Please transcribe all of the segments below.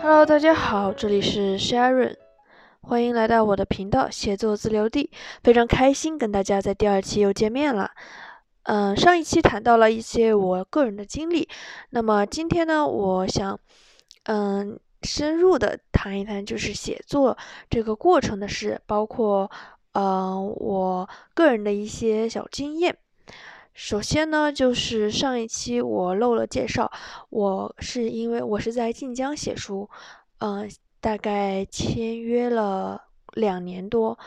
Hello，大家好，这里是 Sharon，欢迎来到我的频道写作自留地，非常开心跟大家在第二期又见面了。嗯，上一期谈到了一些我个人的经历，那么今天呢，我想嗯深入的谈一谈就是写作这个过程的事，包括嗯我个人的一些小经验。首先呢，就是上一期我漏了介绍，我是因为我是在晋江写书，嗯，大概签约了两年多，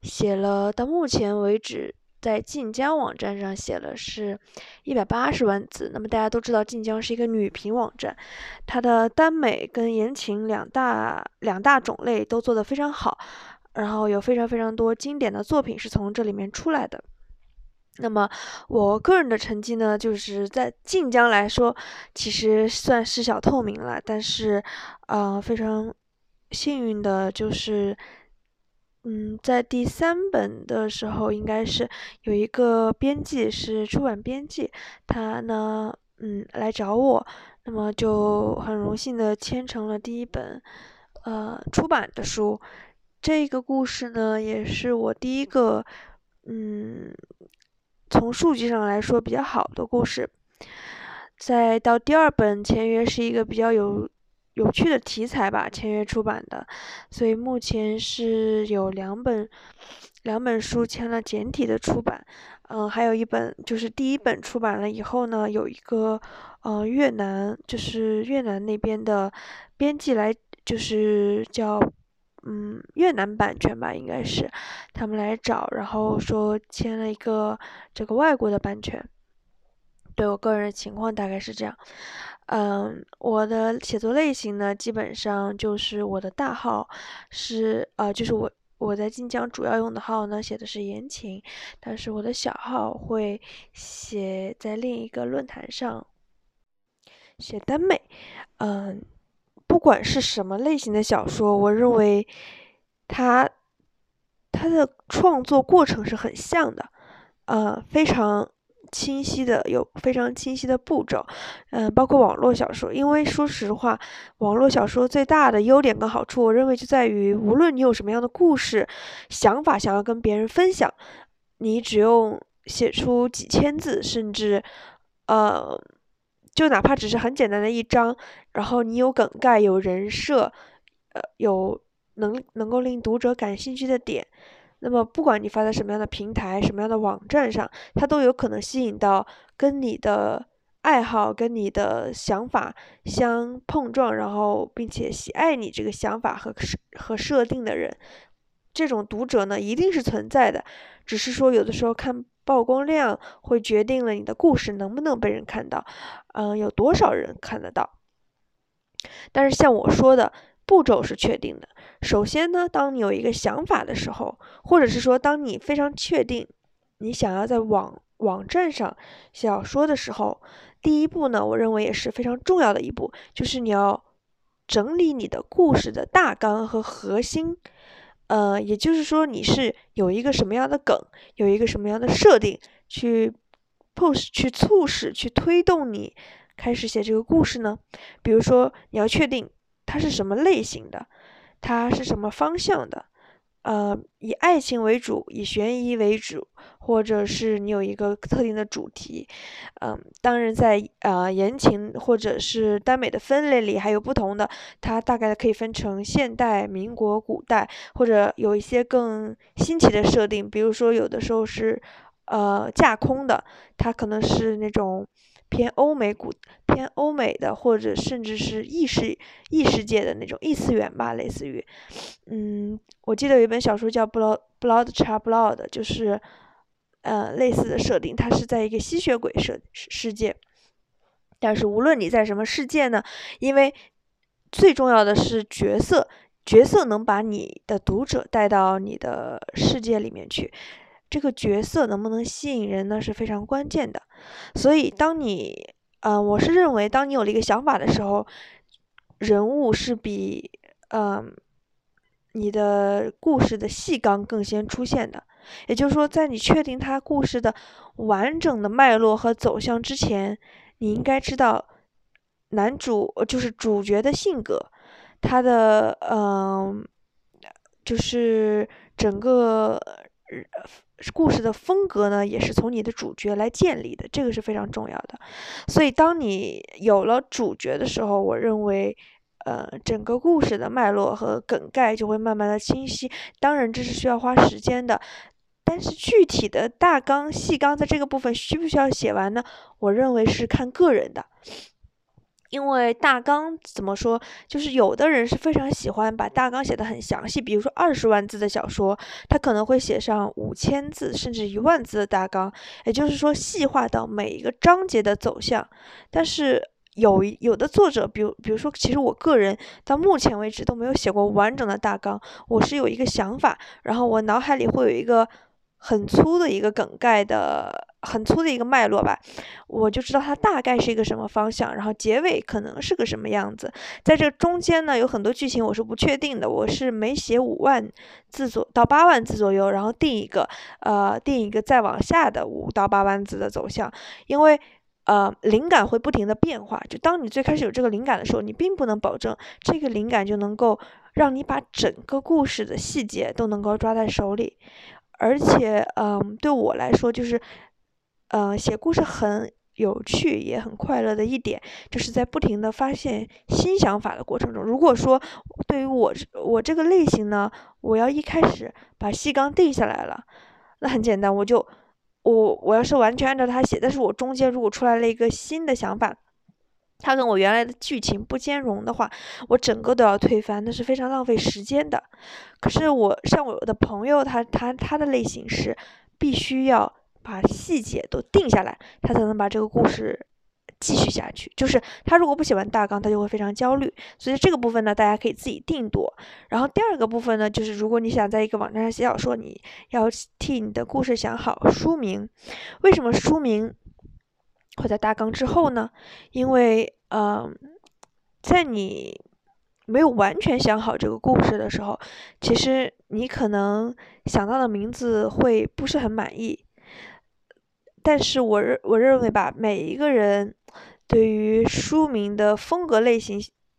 写了到目前为止，在晋江网站上写了是一百八十万字。那么大家都知道，晋江是一个女频网站，它的耽美跟言情两大两大种类都做得非常好，然后有非常非常多经典的作品是从这里面出来的。那么我个人的成绩呢，就是在晋江来说，其实算是小透明了。但是，呃，非常幸运的就是，嗯，在第三本的时候，应该是有一个编辑是出版编辑，他呢，嗯，来找我，那么就很荣幸的签成了第一本，呃，出版的书。这个故事呢，也是我第一个，嗯。从数据上来说比较好的故事，再到第二本签约是一个比较有有趣的题材吧，签约出版的，所以目前是有两本两本书签了简体的出版，嗯，还有一本就是第一本出版了以后呢，有一个呃越南就是越南那边的编辑来就是叫。嗯，越南版权吧，应该是他们来找，然后说签了一个这个外国的版权。对我个人的情况大概是这样。嗯，我的写作类型呢，基本上就是我的大号是呃，就是我我在晋江主要用的号呢，写的是言情，但是我的小号会写在另一个论坛上写耽美。嗯。不管是什么类型的小说，我认为，它它的创作过程是很像的，呃，非常清晰的，有非常清晰的步骤，嗯，包括网络小说。因为说实话，网络小说最大的优点跟好处，我认为就在于，无论你有什么样的故事、想法想要跟别人分享，你只用写出几千字，甚至，呃。就哪怕只是很简单的一章，然后你有梗概、有人设，呃，有能能够令读者感兴趣的点，那么不管你发在什么样的平台、什么样的网站上，它都有可能吸引到跟你的爱好、跟你的想法相碰撞，然后并且喜爱你这个想法和和设定的人。这种读者呢，一定是存在的，只是说有的时候看。曝光量会决定了你的故事能不能被人看到，嗯，有多少人看得到。但是像我说的步骤是确定的。首先呢，当你有一个想法的时候，或者是说当你非常确定你想要在网网站上小说的时候，第一步呢，我认为也是非常重要的一步，就是你要整理你的故事的大纲和核心。呃，也就是说，你是有一个什么样的梗，有一个什么样的设定，去 push 去促使去推动你开始写这个故事呢？比如说，你要确定它是什么类型的，它是什么方向的。呃，以爱情为主，以悬疑为主，或者是你有一个特定的主题，嗯，当然在呃言情或者是耽美的分类里还有不同的，它大概可以分成现代、民国、古代，或者有一些更新奇的设定，比如说有的时候是呃架空的，它可能是那种。偏欧美古偏欧美的，或者甚至是异世异世界的那种异次元吧，类似于，嗯，我记得有一本小说叫《Blood Blood c h a Blood》，就是呃类似的设定，它是在一个吸血鬼世世界。但是无论你在什么世界呢，因为最重要的是角色，角色能把你的读者带到你的世界里面去。这个角色能不能吸引人呢？是非常关键的。所以，当你，呃，我是认为，当你有了一个想法的时候，人物是比，嗯，你的故事的细纲更先出现的。也就是说，在你确定他故事的完整的脉络和走向之前，你应该知道男主就是主角的性格，他的嗯，就是整个故事的风格呢，也是从你的主角来建立的，这个是非常重要的。所以，当你有了主角的时候，我认为，呃，整个故事的脉络和梗概就会慢慢的清晰。当然，这是需要花时间的。但是具体的大纲、细纲在这个部分需不需要写完呢？我认为是看个人的，因为大纲怎么说，就是有的人是非常喜欢把大纲写的很详细，比如说二十万字的小说，他可能会写上五千字甚至一万字的大纲，也就是说细化到每一个章节的走向。但是有有的作者，比如比如说，其实我个人到目前为止都没有写过完整的大纲，我是有一个想法，然后我脑海里会有一个。很粗的一个梗概的，很粗的一个脉络吧，我就知道它大概是一个什么方向，然后结尾可能是个什么样子。在这中间呢，有很多剧情我是不确定的，我是每写五万字左到八万字左右，然后定一个，呃，定一个再往下的五到八万字的走向，因为，呃，灵感会不停的变化。就当你最开始有这个灵感的时候，你并不能保证这个灵感就能够让你把整个故事的细节都能够抓在手里。而且，嗯，对我来说，就是，呃，写故事很有趣，也很快乐的一点，就是在不停的发现新想法的过程中。如果说对于我我这个类型呢，我要一开始把戏纲定下来了，那很简单，我就我我要是完全按照他写，但是我中间如果出来了一个新的想法。它跟我原来的剧情不兼容的话，我整个都要推翻，那是非常浪费时间的。可是我像我的朋友，他他他的类型是必须要把细节都定下来，他才能把这个故事继续下去。就是他如果不写完大纲，他就会非常焦虑。所以这个部分呢，大家可以自己定夺。然后第二个部分呢，就是如果你想在一个网站上写小说，你要替你的故事想好书名。为什么书名？会在大纲之后呢，因为，嗯，在你没有完全想好这个故事的时候，其实你可能想到的名字会不是很满意。但是我认我认为吧，每一个人对于书名的风格类型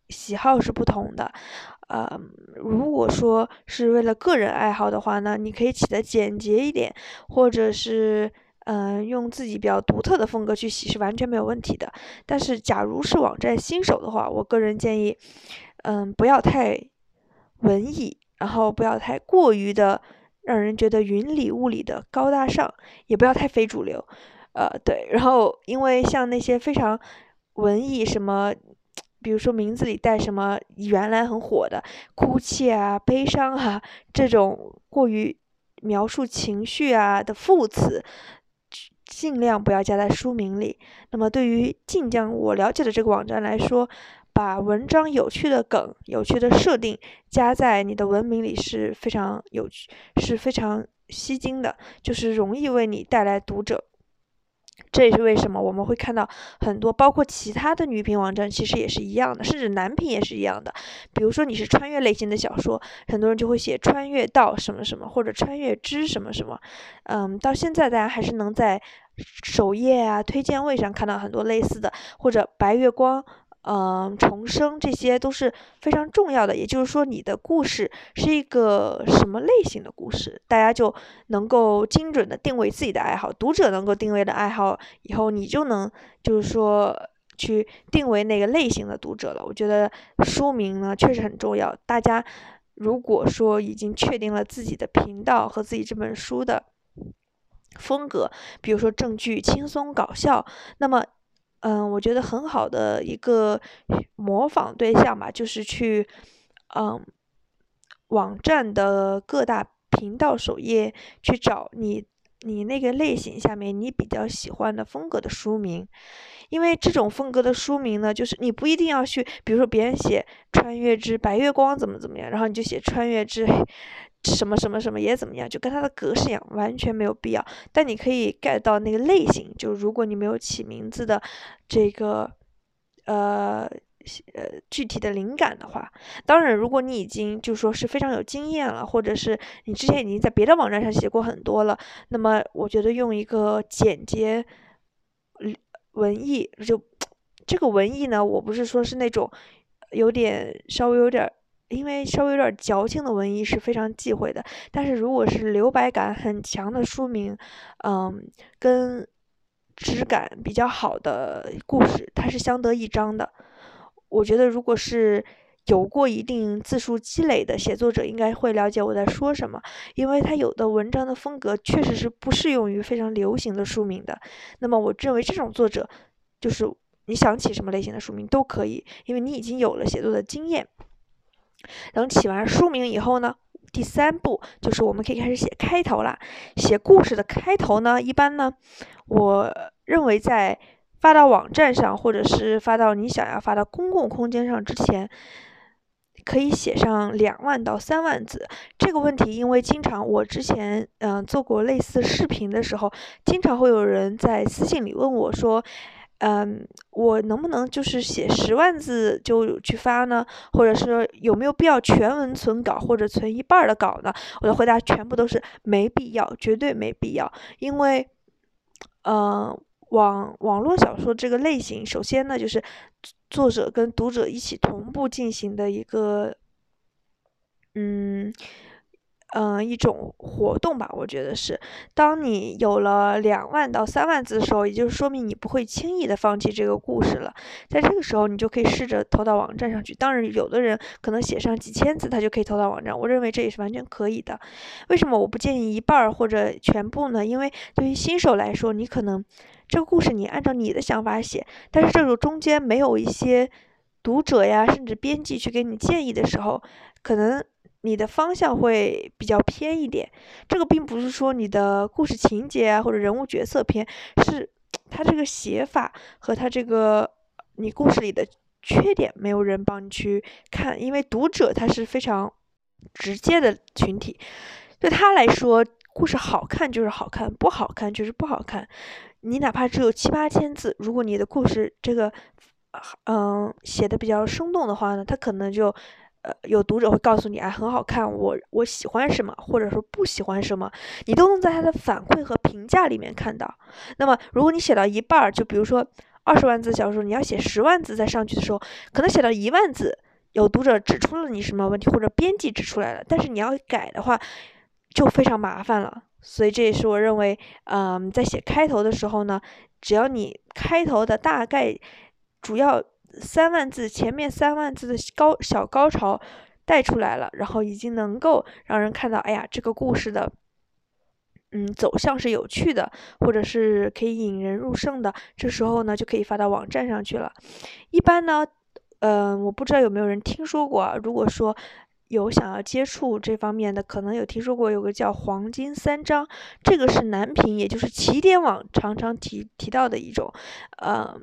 喜好是不同的。呃，如果说是为了个人爱好的话呢，你可以起的简洁一点，或者是。嗯，用自己比较独特的风格去洗是完全没有问题的。但是，假如是网站新手的话，我个人建议，嗯，不要太文艺，然后不要太过于的让人觉得云里雾里的高大上，也不要太非主流。呃，对。然后，因为像那些非常文艺，什么，比如说名字里带什么原来很火的哭泣啊、悲伤啊这种过于描述情绪啊的副词。尽量不要加在书名里。那么，对于晋江我了解的这个网站来说，把文章有趣的梗、有趣的设定加在你的文名里是非常有趣，是非常吸睛的，就是容易为你带来读者。这也是为什么我们会看到很多，包括其他的女频网站，其实也是一样的，甚至男频也是一样的。比如说你是穿越类型的小说，很多人就会写穿越到什么什么，或者穿越之什么什么。嗯，到现在大家还是能在首页啊、推荐位上看到很多类似的，或者白月光。嗯，重生这些都是非常重要的。也就是说，你的故事是一个什么类型的故事，大家就能够精准的定位自己的爱好。读者能够定位的爱好以后，你就能就是说去定为那个类型的读者了。我觉得书名呢确实很重要。大家如果说已经确定了自己的频道和自己这本书的风格，比如说正剧、轻松、搞笑，那么。嗯，我觉得很好的一个模仿对象吧，就是去，嗯，网站的各大频道首页去找你你那个类型下面你比较喜欢的风格的书名，因为这种风格的书名呢，就是你不一定要去，比如说别人写《穿越之白月光》怎么怎么样，然后你就写《穿越之》。什么什么什么也怎么样，就跟它的格式一样，完全没有必要。但你可以 get 到那个类型，就如果你没有起名字的这个呃呃具体的灵感的话，当然，如果你已经就说是非常有经验了，或者是你之前已经在别的网站上写过很多了，那么我觉得用一个简洁文艺就这个文艺呢，我不是说是那种。有点稍微有点，因为稍微有点矫情的文艺是非常忌讳的。但是如果是留白感很强的书名，嗯，跟质感比较好的故事，它是相得益彰的。我觉得如果是。有过一定字数积累的写作者应该会了解我在说什么，因为他有的文章的风格确实是不适用于非常流行的书名的。那么我认为这种作者，就是你想起什么类型的书名都可以，因为你已经有了写作的经验。等起完书名以后呢，第三步就是我们可以开始写开头了。写故事的开头呢，一般呢，我认为在发到网站上或者是发到你想要发到公共空间上之前。可以写上两万到三万字。这个问题，因为经常我之前嗯做过类似视频的时候，经常会有人在私信里问我说，嗯，我能不能就是写十万字就去发呢？或者是有没有必要全文存稿或者存一半的稿呢？我的回答全部都是没必要，绝对没必要。因为，嗯，网网络小说这个类型，首先呢就是。作者跟读者一起同步进行的一个，嗯，嗯，一种活动吧，我觉得是。当你有了两万到三万字的时候，也就是说明你不会轻易的放弃这个故事了。在这个时候，你就可以试着投到网站上去。当然，有的人可能写上几千字，他就可以投到网站。我认为这也是完全可以的。为什么我不建议一半儿或者全部呢？因为对于新手来说，你可能。这个故事你按照你的想法写，但是这个中间没有一些读者呀，甚至编辑去给你建议的时候，可能你的方向会比较偏一点。这个并不是说你的故事情节啊或者人物角色偏，是他这个写法和他这个你故事里的缺点没有人帮你去看，因为读者他是非常直接的群体，对他来说，故事好看就是好看，不好看就是不好看。你哪怕只有七八千字，如果你的故事这个，嗯，写的比较生动的话呢，他可能就，呃，有读者会告诉你，哎，很好看，我我喜欢什么，或者说不喜欢什么，你都能在他的反馈和评价里面看到。那么，如果你写到一半儿，就比如说二十万字小说，你要写十万字再上去的时候，可能写到一万字，有读者指出了你什么问题，或者编辑指出来了，但是你要改的话，就非常麻烦了。所以这也是我认为，嗯，在写开头的时候呢，只要你开头的大概主要三万字，前面三万字的高小高潮带出来了，然后已经能够让人看到，哎呀，这个故事的，嗯，走向是有趣的，或者是可以引人入胜的，这时候呢，就可以发到网站上去了。一般呢，嗯，我不知道有没有人听说过啊，如果说。有想要接触这方面的，可能有听说过有个叫“黄金三章”，这个是南平，也就是起点网常常提提到的一种，呃，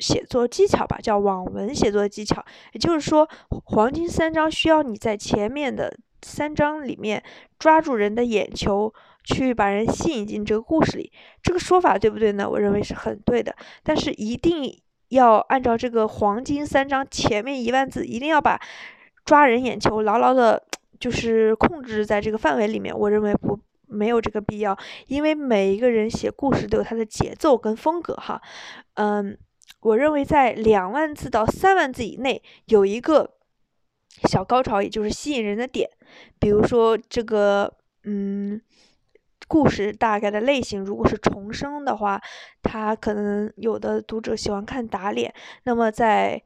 写作技巧吧，叫网文写作技巧。也就是说，黄金三章需要你在前面的三章里面抓住人的眼球，去把人吸引进这个故事里。这个说法对不对呢？我认为是很对的，但是一定要按照这个黄金三章前面一万字，一定要把。抓人眼球，牢牢的，就是控制在这个范围里面。我认为不没有这个必要，因为每一个人写故事都有他的节奏跟风格哈。嗯，我认为在两万字到三万字以内有一个小高潮，也就是吸引人的点。比如说这个，嗯，故事大概的类型，如果是重生的话，他可能有的读者喜欢看打脸。那么在，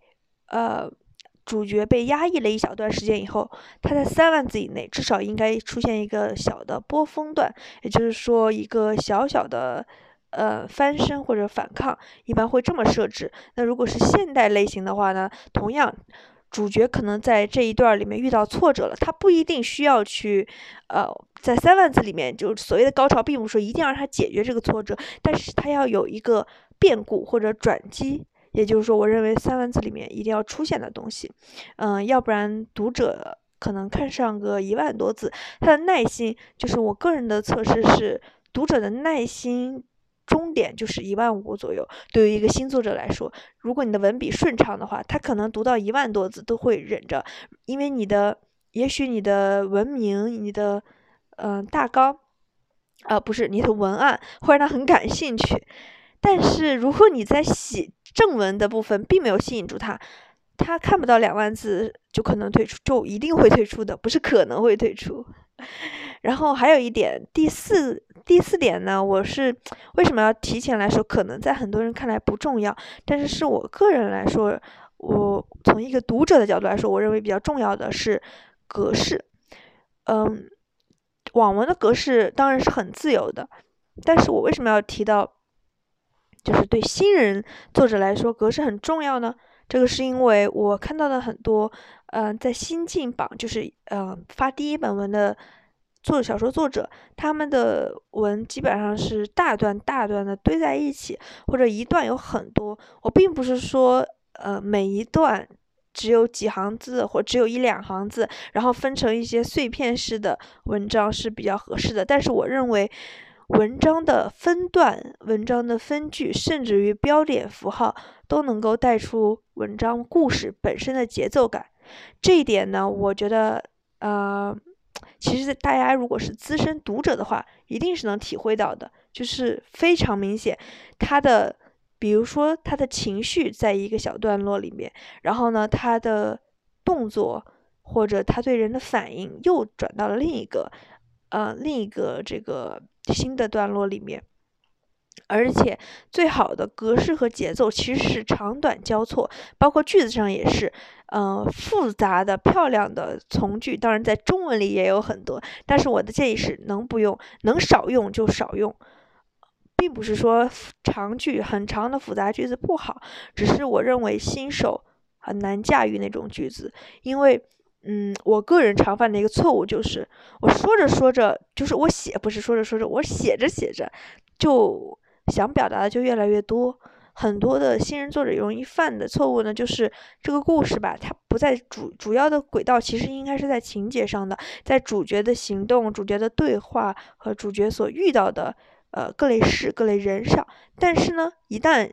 呃。主角被压抑了一小段时间以后，他在三万字以内至少应该出现一个小的波峰段，也就是说一个小小的呃翻身或者反抗，一般会这么设置。那如果是现代类型的话呢，同样主角可能在这一段里面遇到挫折了，他不一定需要去呃在三万字里面就所谓的高潮，并不是说一定要让他解决这个挫折，但是他要有一个变故或者转机。也就是说，我认为三万字里面一定要出现的东西，嗯，要不然读者可能看上个一万多字，他的耐心，就是我个人的测试是，读者的耐心终点就是一万五左右。对于一个新作者来说，如果你的文笔顺畅的话，他可能读到一万多字都会忍着，因为你的，也许你的文明，你的，嗯，大纲，呃，不是你的文案会让他很感兴趣，但是如果你在写。正文的部分并没有吸引住他，他看不到两万字就可能退出，就一定会退出的，不是可能会退出。然后还有一点，第四第四点呢，我是为什么要提前来说？可能在很多人看来不重要，但是是我个人来说，我从一个读者的角度来说，我认为比较重要的是格式。嗯，网文的格式当然是很自由的，但是我为什么要提到，就是对新人作者来说，格式很重要呢？这个是因为我看到的很多，嗯，在新晋榜，就是呃发第一本文的作小说作者，他们的文基本上是大段大段的堆在一起，或者一段有很多。我并不是说，呃，每一段只有几行字或只有一两行字，然后分成一些碎片式的文章是比较合适的。但是我认为。文章的分段、文章的分句，甚至于标点符号，都能够带出文章故事本身的节奏感。这一点呢，我觉得，呃，其实大家如果是资深读者的话，一定是能体会到的，就是非常明显，他的，比如说他的情绪在一个小段落里面，然后呢，他的动作或者他对人的反应又转到了另一个，呃，另一个这个。新的段落里面，而且最好的格式和节奏其实是长短交错，包括句子上也是，呃，复杂的、漂亮的从句，当然在中文里也有很多。但是我的建议是，能不用能少用就少用，并不是说长句很长的复杂句子不好，只是我认为新手很难驾驭那种句子，因为。嗯，我个人常犯的一个错误就是，我说着说着，就是我写不是说着说着，我写着写着，就想表达的就越来越多。很多的新人作者容易犯的错误呢，就是这个故事吧，它不在主主要的轨道，其实应该是在情节上的，在主角的行动、主角的对话和主角所遇到的呃各类事、各类人上。但是呢，一旦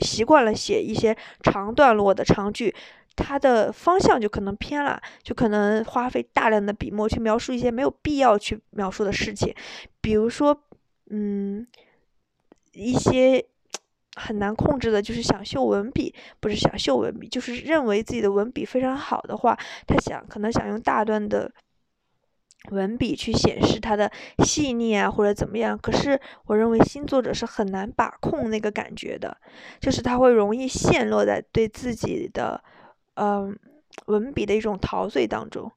习惯了写一些长段落的长句。它的方向就可能偏了，就可能花费大量的笔墨去描述一些没有必要去描述的事情，比如说，嗯，一些 很难控制的，就是想秀文笔，不是想秀文笔，就是认为自己的文笔非常好的话，他想可能想用大段的文笔去显示他的细腻啊，或者怎么样。可是我认为新作者是很难把控那个感觉的，就是他会容易陷落在对自己的。嗯，文笔的一种陶醉当中，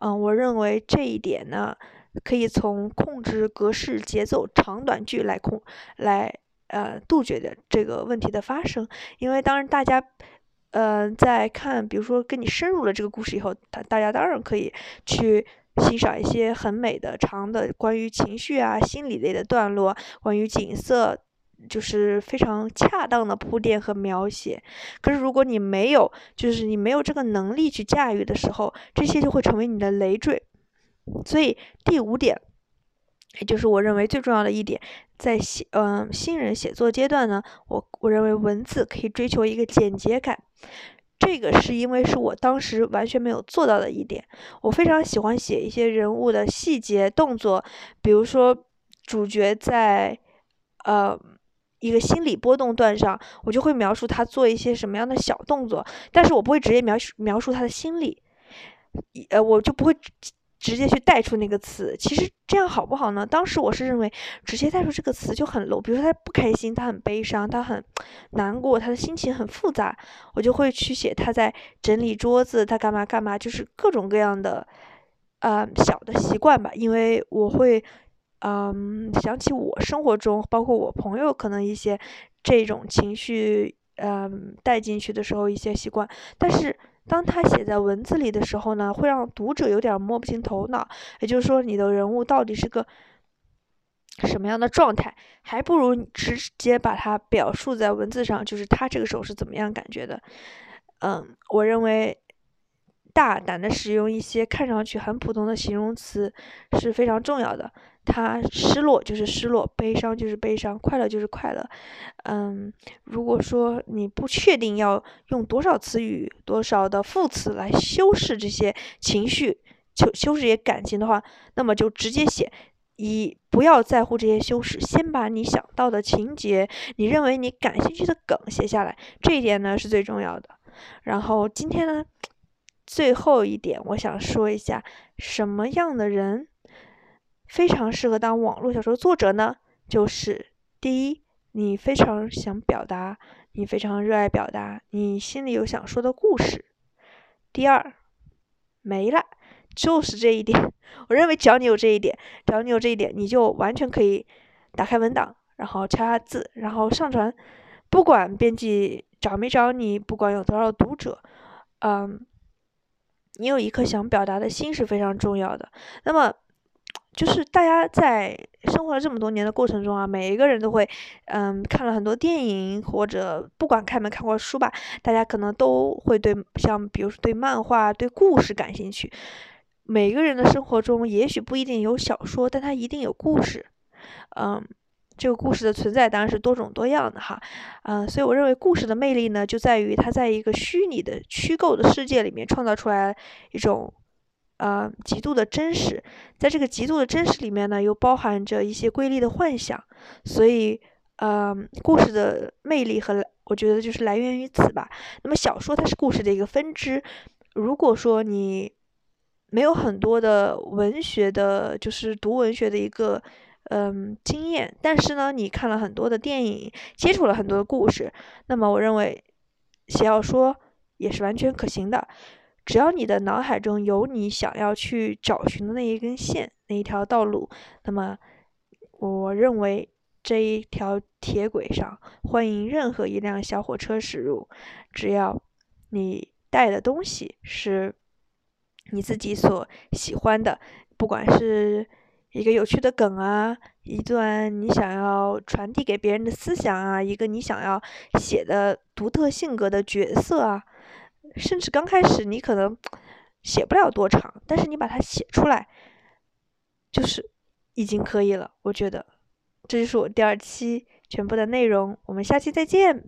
嗯，我认为这一点呢，可以从控制格式、节奏、长短句来控，来呃杜绝的这个问题的发生。因为当然大家，嗯，在看，比如说跟你深入了这个故事以后，大大家当然可以去欣赏一些很美的长的关于情绪啊、心理类的段落，关于景色。就是非常恰当的铺垫和描写，可是如果你没有，就是你没有这个能力去驾驭的时候，这些就会成为你的累赘。所以第五点，也就是我认为最重要的一点，在新嗯新人写作阶段呢，我我认为文字可以追求一个简洁感，这个是因为是我当时完全没有做到的一点。我非常喜欢写一些人物的细节动作，比如说主角在呃。一个心理波动段上，我就会描述他做一些什么样的小动作，但是我不会直接描述描述他的心理，呃，我就不会直接去带出那个词。其实这样好不好呢？当时我是认为直接带出这个词就很 low。比如说他不开心，他很悲伤，他很 难过，他的心情很复杂，我就会去写他在整理桌子，他干嘛干嘛，就是各种各样的呃小的习惯吧，因为我会。嗯，想起我生活中，包括我朋友可能一些这种情绪，嗯，带进去的时候一些习惯，但是当他写在文字里的时候呢，会让读者有点摸不清头脑。也就是说，你的人物到底是个什么样的状态，还不如直接把它表述在文字上，就是他这个时候是怎么样感觉的。嗯，我认为。大胆的使用一些看上去很普通的形容词是非常重要的。他失落就是失落，悲伤就是悲伤，快乐就是快乐。嗯，如果说你不确定要用多少词语、多少的副词来修饰这些情绪、修修饰这些感情的话，那么就直接写，一不要在乎这些修饰，先把你想到的情节、你认为你感兴趣的梗写下来，这一点呢是最重要的。然后今天呢，最后一点我想说一下，什么样的人非常适合当网络小说作者呢？就是第一，你非常想表达，你非常热爱表达，你心里有想说的故事。第二，没了，就是这一点。我认为只要你有这一点，只要你有这一点，你就完全可以打开文档，然后敲下字，然后上传。不管编辑找没找你，不管有多少读者，嗯，你有一颗想表达的心是非常重要的。那么。就是大家在生活了这么多年的过程中啊，每一个人都会，嗯，看了很多电影，或者不管看没看过书吧，大家可能都会对像比如说对漫画、对故事感兴趣。每个人的生活中也许不一定有小说，但它一定有故事。嗯，这个故事的存在当然是多种多样的哈。嗯，所以我认为故事的魅力呢，就在于它在一个虚拟的虚构的世界里面创造出来一种。呃，极度的真实，在这个极度的真实里面呢，又包含着一些瑰丽的幻想，所以，呃，故事的魅力和我觉得就是来源于此吧。那么小说它是故事的一个分支，如果说你没有很多的文学的，就是读文学的一个嗯经验，但是呢，你看了很多的电影，接触了很多的故事，那么我认为写小说也是完全可行的。只要你的脑海中有你想要去找寻的那一根线，那一条道路，那么我认为这一条铁轨上欢迎任何一辆小火车驶入。只要你带的东西是你自己所喜欢的，不管是一个有趣的梗啊，一段你想要传递给别人的思想啊，一个你想要写的独特性格的角色啊。甚至刚开始你可能写不了多长，但是你把它写出来，就是已经可以了。我觉得，这就是我第二期全部的内容。我们下期再见。